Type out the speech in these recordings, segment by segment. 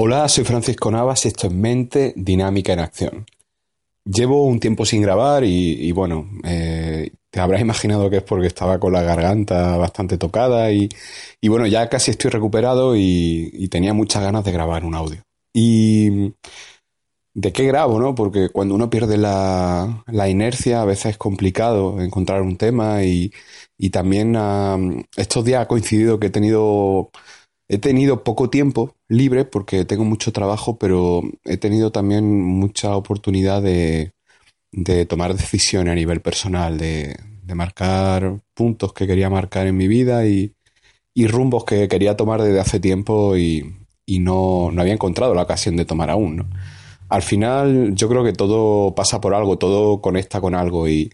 Hola, soy Francisco Navas y esto es Mente Dinámica en Acción. Llevo un tiempo sin grabar y, bueno, eh, te habrás imaginado que es porque estaba con la garganta bastante tocada y, bueno, ya casi estoy recuperado y, tenía muchas ganas de grabar un audio. ¿Y de qué grabo, no? Porque cuando uno pierde la, inercia a veces es complicado encontrar un tema y, también ah, estos días ha coincidido que he tenido He tenido poco tiempo libre porque tengo mucho trabajo, pero he tenido también mucha oportunidad de, tomar decisiones a nivel personal, de, marcar puntos que quería marcar en mi vida y, rumbos que quería tomar desde hace tiempo y, no, no, había encontrado la ocasión de tomar aún. ¿no? Al final yo creo que todo pasa por algo, todo conecta con algo y,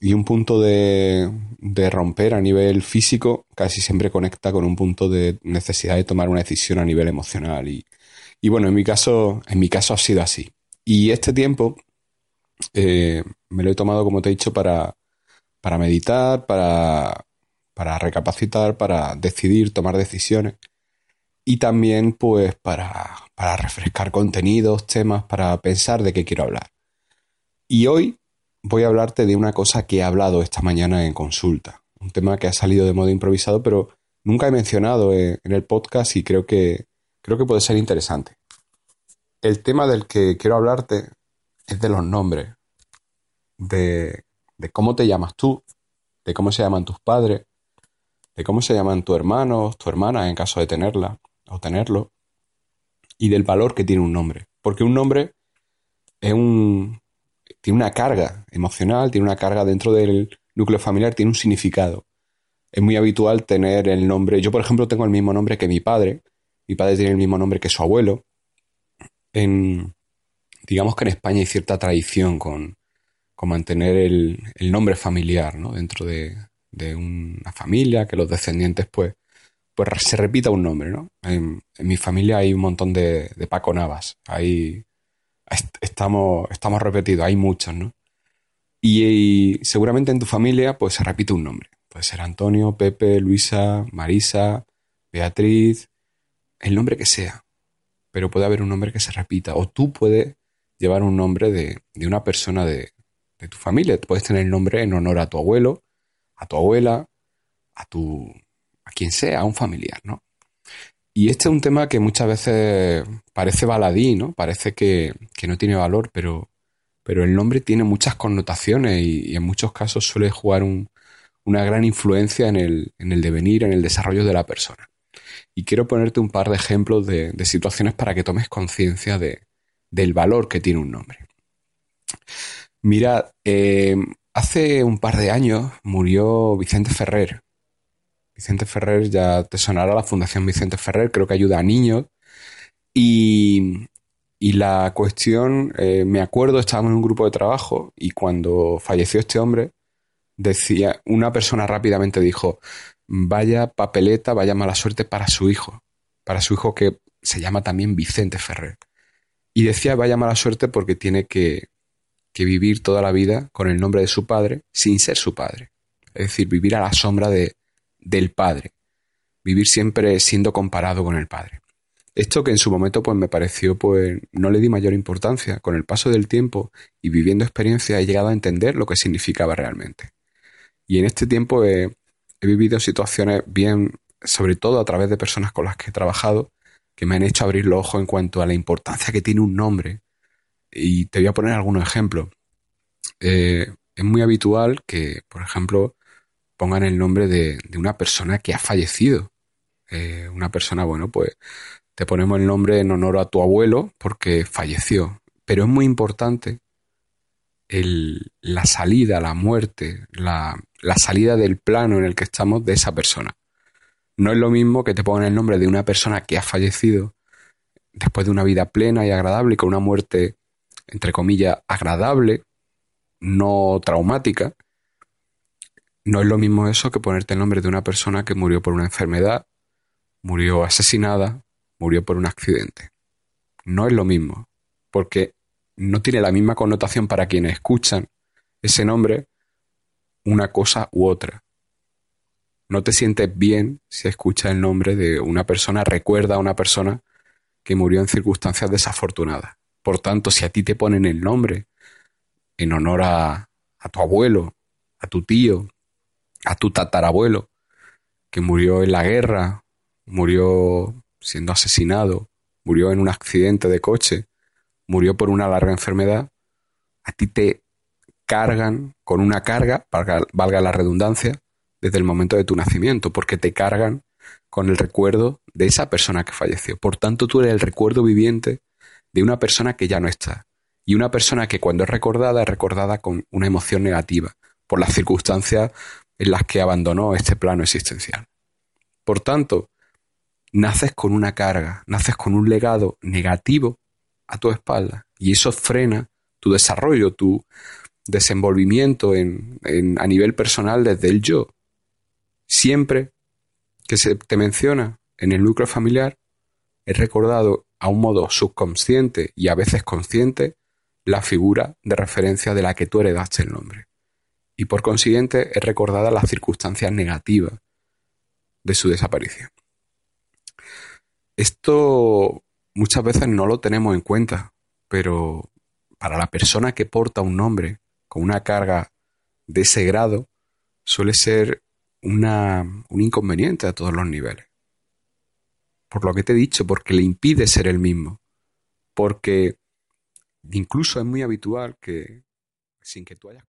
y un punto de, de, romper a nivel físico casi siempre conecta con un punto de necesidad de tomar una decisión a nivel emocional. Y, y bueno, en mi caso, en mi caso ha sido así. Y este tiempo eh, me lo he tomado, como te he dicho, para, para meditar, para, para recapacitar, para decidir, tomar decisiones. Y también, pues, para, para refrescar contenidos, temas, para pensar de qué quiero hablar. Y hoy voy a hablarte de una cosa que he hablado esta mañana en consulta. Un tema que ha salido de modo improvisado, pero nunca he mencionado en el podcast y creo que, creo que puede ser interesante. El tema del que quiero hablarte es de los nombres, de, de cómo te llamas tú, de cómo se llaman tus padres, de cómo se llaman tu hermano, tu hermana en caso de tenerla o y del valor que tiene un nombre. Porque un nombre es un, tiene una carga emocional, tiene una carga dentro del núcleo familiar, tiene un significado. Es muy habitual tener el nombre. Yo, por ejemplo, tengo el mismo nombre que mi padre. Mi padre tiene el mismo nombre que su abuelo. En, digamos que en España hay cierta tradición con, mantener el, nombre familiar ¿no? dentro de, una familia, que los descendientes, pues, pues se repita un nombre. ¿no? En, mi familia hay un montón de, de Paco Navas. Hay estamos, estamos repetidos, hay muchos, ¿no? Y, seguramente en tu familia pues se repite un nombre. Puede ser Antonio, Pepe, Luisa, Marisa, Beatriz, el nombre que sea. Pero puede haber un nombre que se repita. O tú puedes llevar un nombre de, una persona de, de, tu familia. Puedes tener el nombre en honor a tu abuelo, a tu abuela, a tu. A quien sea, a un familiar, ¿no? Y este es un tema que muchas veces parece baladí, ¿no? Parece que, no tiene valor, pero, pero el nombre tiene muchas connotaciones y, en muchos casos suele jugar una gran influencia en el, en el, devenir, en el desarrollo de la persona. Y quiero ponerte un par de ejemplos de, situaciones para que tomes conciencia de, del valor que tiene un nombre. Mira, eh, hace un par de años murió Vicente Ferrer, Vicente Ferrer ya te sonará la Fundación Vicente Ferrer, creo que ayuda a niños. Y, la cuestión, eh, me acuerdo, estábamos en un grupo de trabajo y cuando falleció este hombre, decía, una persona rápidamente dijo, vaya papeleta, vaya mala suerte para su hijo, para su hijo que se llama también Vicente Ferrer. Y decía, vaya mala suerte porque tiene que, que vivir toda la vida con el nombre de su padre sin ser su padre. Es decir, vivir a la sombra de, del Padre, vivir siempre siendo comparado con el Padre. Esto que en su momento pues me pareció pues no le di mayor importancia, con el paso del tiempo y viviendo experiencia he llegado a entender lo que significaba realmente. Y en este tiempo he, vivido situaciones bien, sobre todo a través de personas con las que he trabajado, que me han hecho abrir los ojos en cuanto a la importancia que tiene un nombre. Y te voy a poner algunos ejemplos. Eh, es muy habitual que, por ejemplo, pongan el nombre de, una persona que ha fallecido. Eh, una persona, bueno, pues te ponemos el nombre en honor a tu abuelo porque falleció. Pero es muy importante la salida, la muerte, la, la, salida del plano en el que estamos de esa persona. No es lo mismo que te pongan el nombre de una persona que ha fallecido después de una vida plena y agradable, con una muerte, entre comillas, agradable, no traumática, no es lo mismo eso que ponerte el nombre de una persona que murió por una enfermedad, murió asesinada, murió por un accidente. No es lo mismo, porque no tiene la misma connotación para quienes escuchan ese nombre una cosa u otra. No te sientes bien si escuchas el nombre de una persona, recuerda a una persona que murió en circunstancias desafortunadas. Por tanto, si a ti te ponen el nombre en honor a, a tu abuelo, a tu tío, a tu tatarabuelo, que murió en la guerra, murió siendo asesinado, murió en un accidente de coche, murió por una larga enfermedad, a ti te cargan con una carga, valga, la redundancia, desde el momento de tu nacimiento, porque te cargan con el recuerdo de esa persona que falleció. Por tanto, tú eres el recuerdo viviente de una persona que ya no está. Y una persona que cuando es recordada es recordada con una emoción negativa, por las circunstancias en las que abandonó este plano existencial. Por tanto, naces con una carga, naces con un legado negativo a tu espalda y eso frena tu desarrollo, tu desenvolvimiento en, a nivel personal desde el yo. Siempre que se te menciona en el núcleo familiar, es recordado a un modo subconsciente y a veces consciente la figura de referencia de la que tú heredaste el nombre. Y por consiguiente es recordada las circunstancias negativas de su desaparición. Esto muchas veces no lo tenemos en cuenta, pero para la persona que porta un nombre con una carga de ese grado, suele ser una, un inconveniente a todos los niveles. Por lo que te he dicho, porque le impide ser el mismo. Porque incluso es muy habitual que sin que tú hayas